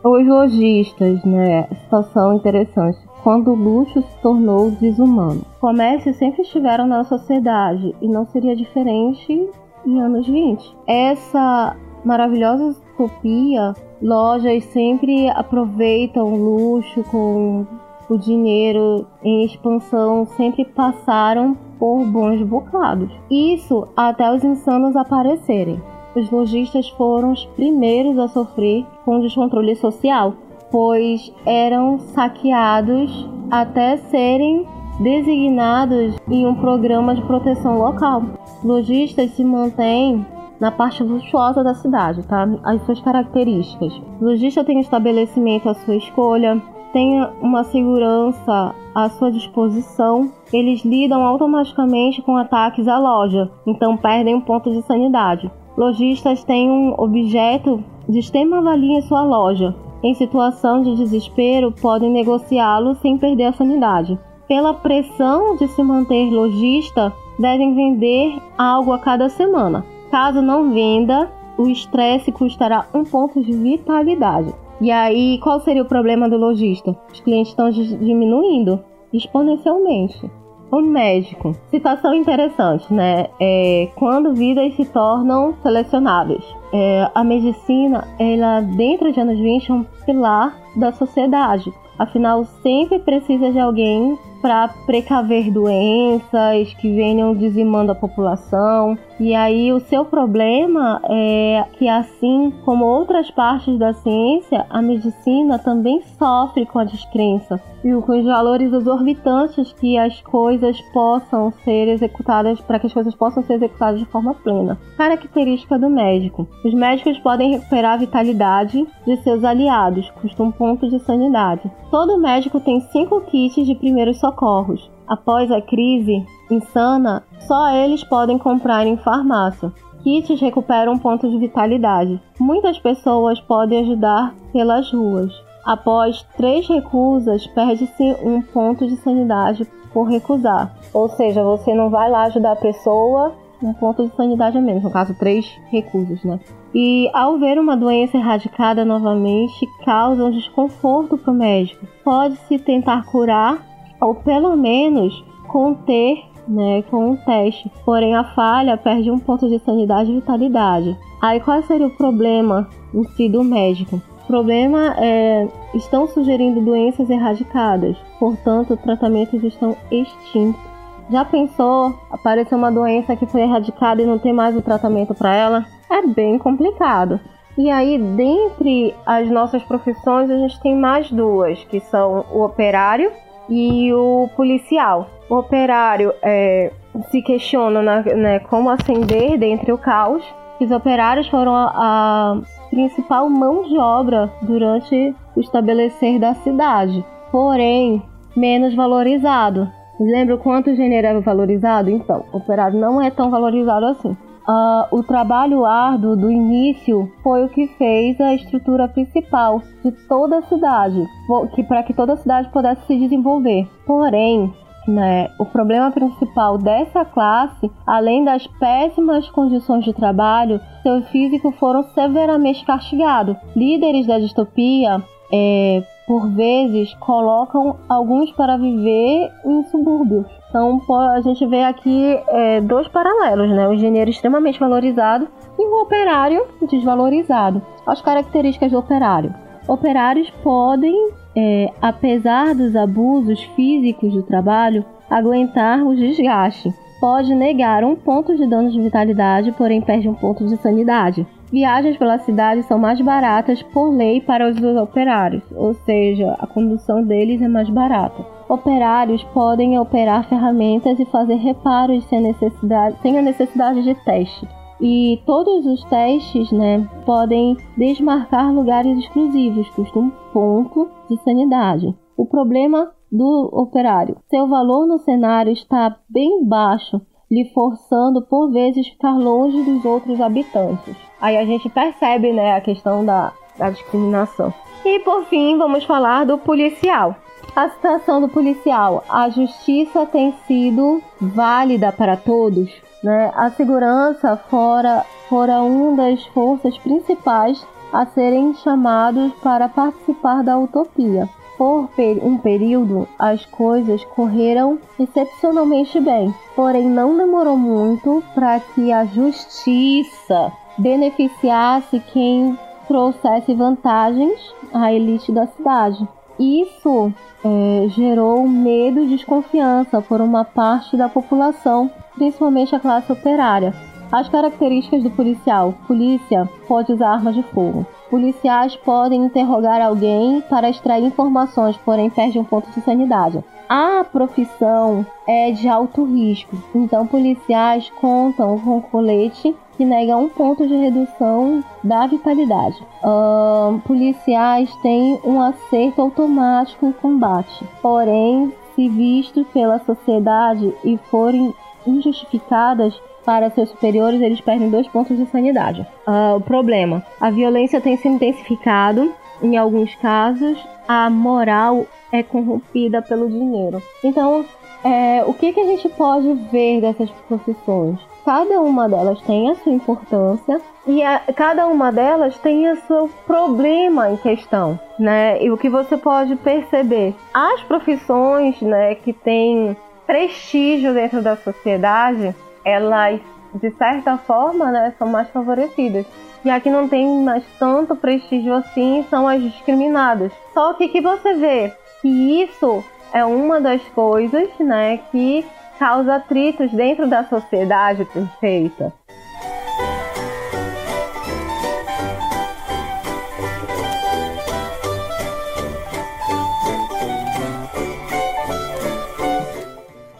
Os lojistas, né? Situação interessante. Quando o luxo se tornou desumano. Comércios sempre estiveram na sociedade e não seria diferente em anos 20. Essa maravilhosa utopia, lojas sempre aproveitam o luxo com o dinheiro em expansão sempre passaram por bons bocados. Isso até os insanos aparecerem. Os lojistas foram os primeiros a sofrer com descontrole social, pois eram saqueados até serem designados em um programa de proteção local. Lojistas se mantêm na parte luxuosa da cidade, tá? As suas características. O lojista tem um estabelecimento à sua escolha, tenha uma segurança à sua disposição, eles lidam automaticamente com ataques à loja, então perdem um ponto de sanidade. Lojistas têm um objeto de extrema valia em sua loja. Em situação de desespero, podem negociá-lo sem perder a sanidade. Pela pressão de se manter lojista, devem vender algo a cada semana. Caso não venda, o estresse custará um ponto de vitalidade. E aí, qual seria o problema do lojista? Os clientes estão diminuindo exponencialmente. O médico. Situação interessante, né? É, quando vidas se tornam selecionáveis. É, a medicina, ela dentro de anos 20 é um pilar da sociedade. Afinal, sempre precisa de alguém para precaver doenças que venham dizimando a população. E aí o seu problema é que assim como outras partes da ciência, a medicina também sofre com a descrença e com os valores exorbitantes que as coisas possam ser executadas para que as coisas possam ser executadas de forma plena. Característica do médico: os médicos podem recuperar a vitalidade de seus aliados, custa um ponto de sanidade. Todo médico tem cinco kits de primeiros socorros. Após a crise insana, só eles podem comprar em farmácia. Kits recuperam pontos de vitalidade. Muitas pessoas podem ajudar pelas ruas. Após três recusas, perde-se um ponto de sanidade por recusar. Ou seja, você não vai lá ajudar a pessoa, um ponto de sanidade a menos, no caso, três recusas, né? E ao ver uma doença erradicada novamente, causa um desconforto para o médico. Pode-se tentar curar ou pelo menos conter né, com um teste. Porém, a falha perde um ponto de sanidade e vitalidade. Aí, qual seria o problema em si do médico? O problema é estão sugerindo doenças erradicadas, portanto, tratamentos estão extintos. Já pensou aparecer uma doença que foi erradicada e não tem mais o tratamento para ela? É bem complicado. E aí, dentre as nossas profissões, a gente tem mais duas, que são o operário e o policial. O operário é, se questiona né, como ascender dentre o caos. Os operários foram a, a principal mão de obra durante o estabelecer da cidade, porém menos valorizado. Lembra o quanto o engenheiro é valorizado? Então, o operário não é tão valorizado assim. Uh, o trabalho árduo do início foi o que fez a estrutura principal de toda a cidade, que para que toda a cidade pudesse se desenvolver. Porém, né, o problema principal dessa classe, além das péssimas condições de trabalho, seu físico foram severamente castigados. Líderes da distopia é, por vezes, colocam alguns para viver em subúrbios. Então, a gente vê aqui é, dois paralelos, né? O engenheiro extremamente valorizado e o operário desvalorizado. As características do operário. Operários podem, é, apesar dos abusos físicos do trabalho, aguentar o desgaste. Pode negar um ponto de dano de vitalidade, porém perde um ponto de sanidade. Viagens pela cidade são mais baratas por lei para os operários, ou seja, a condução deles é mais barata. Operários podem operar ferramentas e fazer reparos sem necessidade, sem a necessidade de teste. E todos os testes né, podem desmarcar lugares exclusivos, custam um ponto de sanidade. O problema do operário: seu valor no cenário está bem baixo lhe forçando por vezes ficar longe dos outros habitantes. Aí a gente percebe, né, a questão da, da discriminação. E por fim, vamos falar do policial. A situação do policial, a justiça tem sido válida para todos, né? A segurança fora fora uma das forças principais a serem chamados para participar da utopia. Por um período, as coisas correram excepcionalmente bem, porém não demorou muito para que a justiça beneficiasse quem trouxesse vantagens à elite da cidade. Isso é, gerou medo e desconfiança por uma parte da população, principalmente a classe operária. As características do policial: polícia pode usar armas de fogo Policiais podem interrogar alguém para extrair informações, porém perde um ponto de sanidade. A profissão é de alto risco, então policiais contam com colete que nega um ponto de redução da vitalidade. Uh, policiais têm um acerto automático em combate, porém, se vistos pela sociedade e forem injustificadas, para seus superiores, eles perdem dois pontos de sanidade. Uh, o problema: a violência tem se intensificado. Em alguns casos, a moral é corrompida pelo dinheiro. Então, é, o que, que a gente pode ver dessas profissões? Cada uma delas tem a sua importância e a, cada uma delas tem o seu problema em questão, né? E o que você pode perceber, as profissões, né, que têm prestígio dentro da sociedade, elas, de certa forma, né, são mais favorecidas. E aqui não tem mais tanto prestígio assim, são as discriminadas. Só que que você vê que isso é uma das coisas, né, que causa atritos dentro da sociedade perfeita.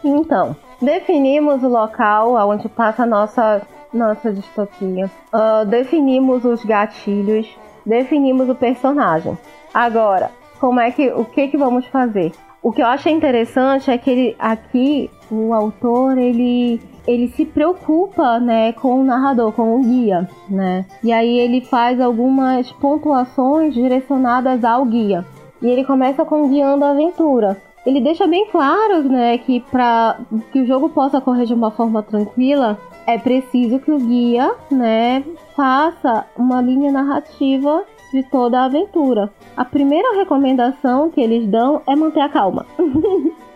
Então, Definimos o local onde passa a nossa, nossa distopia. Uh, definimos os gatilhos. Definimos o personagem. Agora, como é que o que que vamos fazer? O que eu achei interessante é que ele, aqui o autor ele ele se preocupa, né, com o narrador, com o guia, né? E aí ele faz algumas pontuações direcionadas ao guia. E ele começa com guiando a aventura ele deixa bem claro, né, que para que o jogo possa correr de uma forma tranquila, é preciso que o guia, né, faça uma linha narrativa de toda a aventura. A primeira recomendação que eles dão é manter a calma.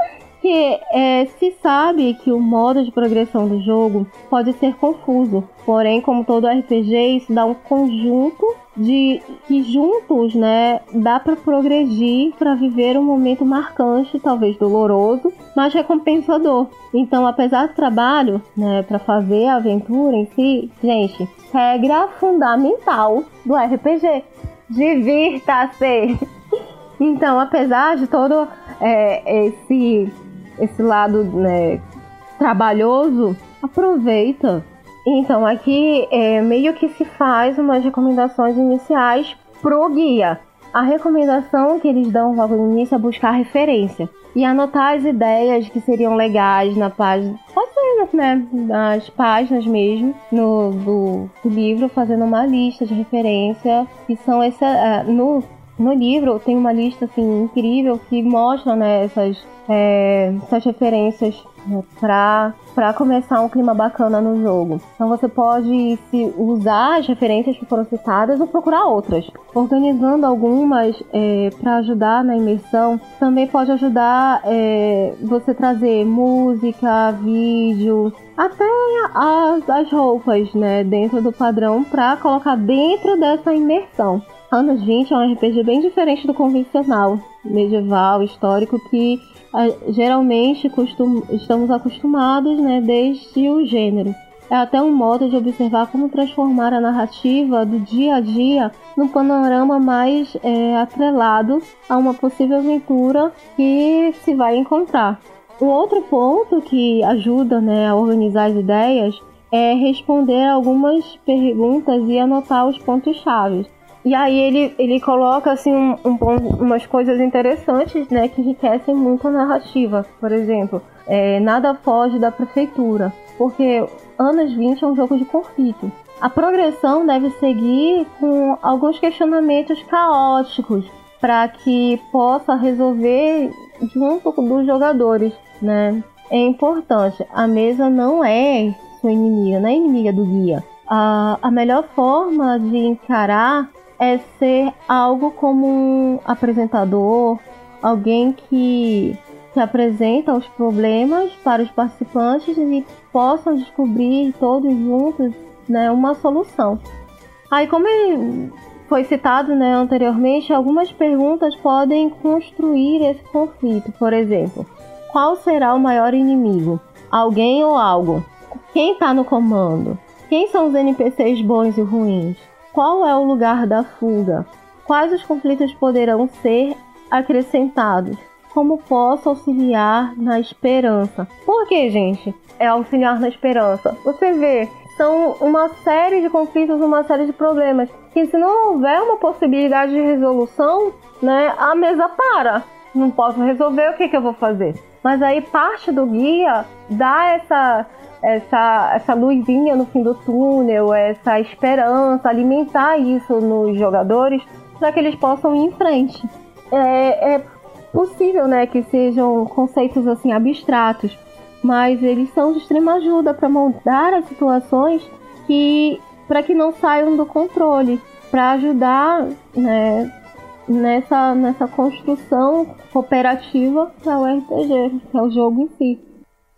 Porque é, se sabe que o modo de progressão do jogo pode ser confuso, porém, como todo RPG, isso dá um conjunto de que juntos, né, dá para progredir para viver um momento marcante, talvez doloroso, mas recompensador. Então, apesar do trabalho, né, para fazer a aventura em si, gente, regra fundamental do RPG: divirta-se. Então, apesar de todo é, esse esse lado né, trabalhoso, aproveita. Então, aqui é, meio que se faz umas recomendações iniciais pro guia. A recomendação que eles dão logo no início é buscar referência e anotar as ideias que seriam legais na página, ser, né, nas páginas mesmo no, do, do livro, fazendo uma lista de referência que são essa, uh, no no livro tem uma lista assim incrível que mostra né, essas, é, essas referências né, para para começar um clima bacana no jogo. Então você pode se usar as referências que foram citadas ou procurar outras. Organizando algumas é, para ajudar na imersão, também pode ajudar é, você trazer música, vídeo, até as, as roupas, né, dentro do padrão para colocar dentro dessa imersão. Anos 20 é um RPG bem diferente do convencional, medieval, histórico, que geralmente costum, estamos acostumados né, desde o gênero. É até um modo de observar como transformar a narrativa do dia a dia num panorama mais é, atrelado a uma possível aventura que se vai encontrar. Um outro ponto que ajuda né, a organizar as ideias é responder algumas perguntas e anotar os pontos-chave. E aí ele, ele coloca assim um, um, umas coisas interessantes, né, que enriquecem muito a narrativa. Por exemplo, é, nada foge da prefeitura, porque Anos 20 é um jogo de conflito. A progressão deve seguir com alguns questionamentos caóticos para que possa resolver junto dos jogadores, né? É importante. A mesa não é sua inimiga, não é inimiga do guia. A, a melhor forma de encarar é ser algo como um apresentador, alguém que, que apresenta os problemas para os participantes e possam descobrir todos juntos né, uma solução. Aí, como foi citado né, anteriormente, algumas perguntas podem construir esse conflito. Por exemplo, qual será o maior inimigo? Alguém ou algo? Quem está no comando? Quem são os NPCs bons e ruins? Qual é o lugar da fuga? Quais os conflitos poderão ser acrescentados? Como posso auxiliar na esperança? Por que, gente? É auxiliar na esperança. Você vê, são uma série de conflitos, uma série de problemas que se não houver uma possibilidade de resolução, né, a mesa para. Não posso resolver, o que, que eu vou fazer? Mas aí parte do guia dá essa essa, essa luzinha no fim do túnel, essa esperança, alimentar isso nos jogadores para que eles possam ir em frente. É, é possível né, que sejam conceitos assim abstratos, mas eles são de extrema ajuda para moldar as situações que para que não saiam do controle, para ajudar né, nessa, nessa construção cooperativa que é o RPG, que é o jogo em si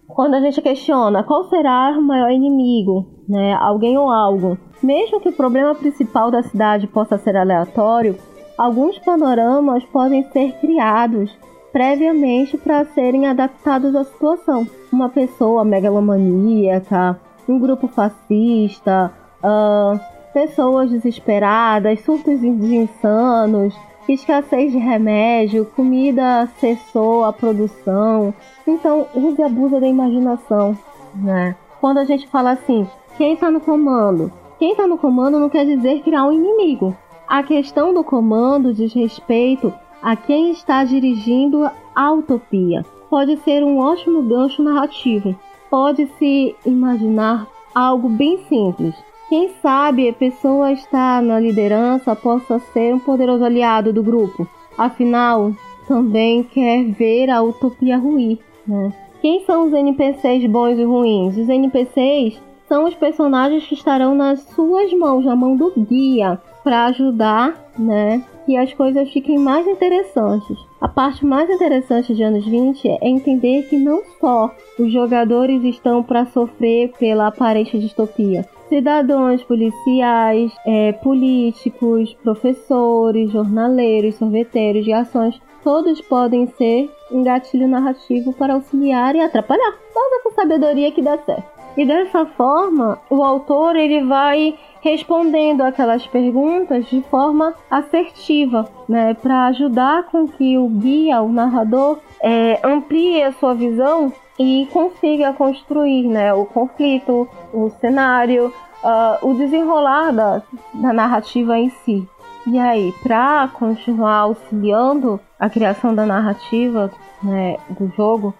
quando a gente questiona qual será o maior inimigo, né, alguém ou algo, mesmo que o problema principal da cidade possa ser aleatório, alguns panoramas podem ser criados previamente para serem adaptados à situação. Uma pessoa megalomaníaca, um grupo fascista, uh, pessoas desesperadas, surtos insanos, escassez de remédio, comida cessou a produção. Então, use e abusa da imaginação, né? Quando a gente fala assim, quem está no comando? Quem está no comando não quer dizer criar um inimigo. A questão do comando diz respeito a quem está dirigindo a utopia. Pode ser um ótimo gancho narrativo. Pode-se imaginar algo bem simples. Quem sabe a pessoa está na liderança possa ser um poderoso aliado do grupo. Afinal, também quer ver a utopia ruir. Né? Quem são os NPCs bons e ruins? Os NPCs são os personagens que estarão nas suas mãos, na mão do guia, para ajudar, né, que as coisas fiquem mais interessantes. A parte mais interessante de anos 20 é entender que não só os jogadores estão para sofrer pela aparente distopia. Cidadãos, policiais, é, políticos, professores, jornaleiros, sorveteiros de ações, todos podem ser um gatilho narrativo para auxiliar e atrapalhar. Toda com sabedoria que dá certo. E dessa forma, o autor ele vai respondendo aquelas perguntas de forma assertiva, né, para ajudar com que o guia, o narrador, é, amplie a sua visão e consiga construir, né, o conflito, o cenário, uh, o desenrolar da, da narrativa em si. E aí, para continuar auxiliando a criação da narrativa né, do jogo,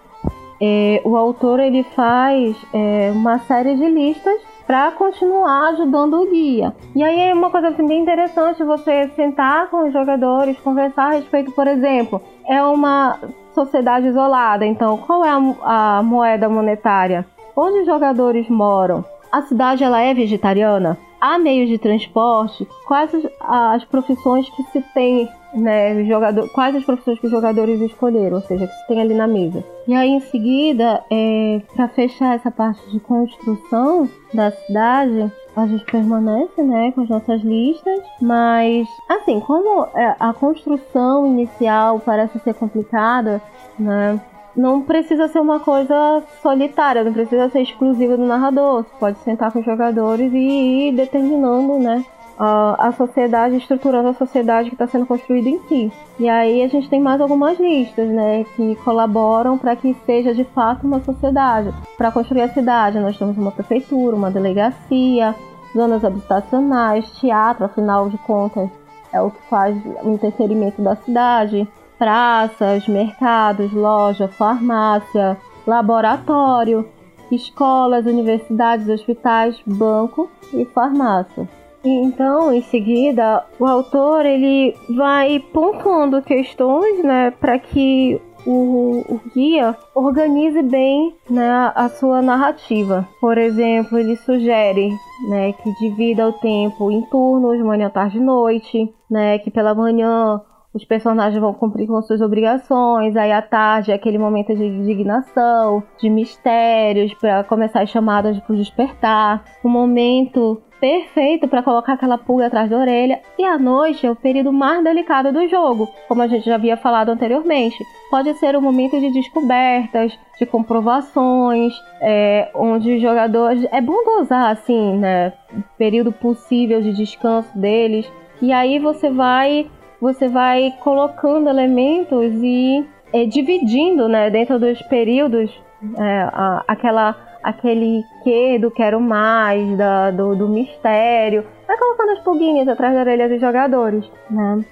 é, o autor ele faz é, uma série de listas para continuar ajudando o guia. E aí é uma coisa assim, bem interessante você sentar com os jogadores, conversar a respeito, por exemplo, é uma sociedade isolada, então qual é a, a moeda monetária? Onde os jogadores moram? A cidade ela é vegetariana? Há meios de transporte? Quais as, as profissões que se tem né, jogador, quais as profissões que os jogadores escolheram, ou seja, que se tem ali na mesa. E aí em seguida, é, para fechar essa parte de construção da cidade, a gente permanece, né, com as nossas listas, mas assim, como é, a construção inicial parece ser complicada, né, não precisa ser uma coisa solitária, não precisa ser exclusiva do narrador. Você pode sentar com os jogadores e ir determinando, né, a, sociedade, estruturando a sociedade que está sendo construída em si. E aí a gente tem mais algumas listas, né, que colaboram para que seja de fato uma sociedade. Para construir a cidade, nós temos uma prefeitura, uma delegacia, zonas habitacionais, teatro, afinal de contas, é o que faz o interferimento da cidade, praças, mercados, loja, farmácia, laboratório, escolas, universidades, hospitais, banco e farmácia. Então, em seguida, o autor ele vai pontuando questões, né, para que o, o, guia organize bem né, a sua narrativa. Por exemplo, ele sugere né, que divida o tempo em turnos, manhã, tarde e noite, né, que pela manhã os personagens vão cumprir com suas obrigações, aí à tarde é aquele momento de indignação, de mistérios, para começar as chamadas para despertar, o momento perfeito para colocar aquela pulga atrás da orelha. E a noite é o período mais delicado do jogo, como a gente já havia falado anteriormente. Pode ser um momento de descobertas, de comprovações, é, onde os jogadores. É bom dosar, assim, né? Período possível de descanso deles. E aí você vai. Você vai colocando elementos e é, dividindo, né, dentro dos períodos, é, a, aquela aquele que do quero mais, da, do, do mistério. Vai colocando as pulguinhas atrás da orelha dos jogadores, né?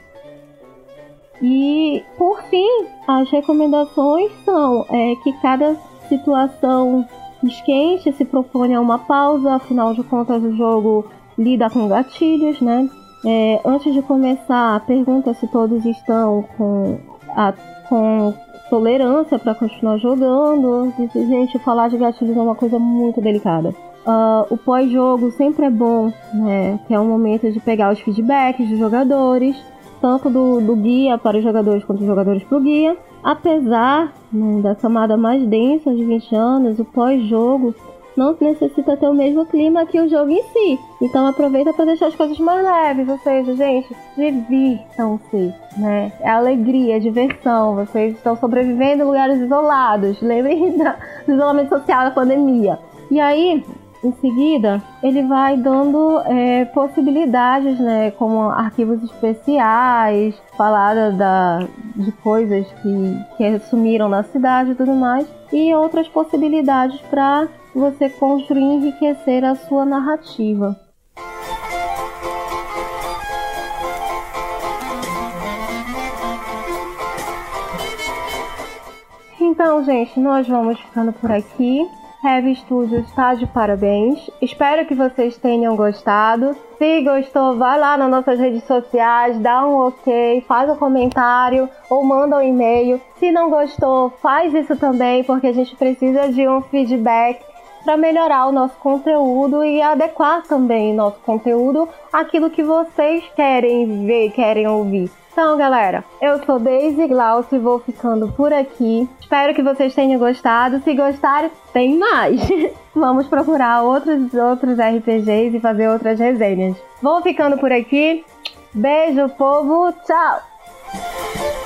E, por fim, as recomendações são é, que cada situação esquente se propõe a uma pausa, afinal de contas o jogo lida com gatilhos, né? É, antes de começar, pergunta se todos estão com, a, com tolerância para continuar jogando. Disse, gente, falar de gatilhos é uma coisa muito delicada. Uh, o pós-jogo sempre é bom, né? Que é um momento de pegar os feedbacks dos jogadores, tanto do, do guia para os jogadores quanto dos jogadores para o guia. Apesar né, da camada mais densa de 20 anos, o pós-jogo não necessita ter o mesmo clima que o jogo em si. Então aproveita para deixar as coisas mais leves, ou seja, gente, divirtam-se, né? É alegria, é diversão, vocês estão sobrevivendo em lugares isolados, lembrem do isolamento social da pandemia. E aí, em seguida, ele vai dando é, possibilidades, né, como arquivos especiais, falar da, de coisas que, que sumiram na cidade e tudo mais, e outras possibilidades para você construir e enriquecer a sua narrativa. Então, gente, nós vamos ficando por aqui. Heavy Studios está de parabéns. Espero que vocês tenham gostado. Se gostou, vai lá nas nossas redes sociais, dá um ok, faz um comentário ou manda um e-mail. Se não gostou, faz isso também, porque a gente precisa de um feedback para melhorar o nosso conteúdo e adequar também nosso conteúdo àquilo que vocês querem ver, querem ouvir. Então, galera, eu sou Daisy Glaucio e vou ficando por aqui. Espero que vocês tenham gostado. Se gostarem, tem mais. Vamos procurar outros, outros RPGs e fazer outras resenhas. Vou ficando por aqui. Beijo, povo. Tchau!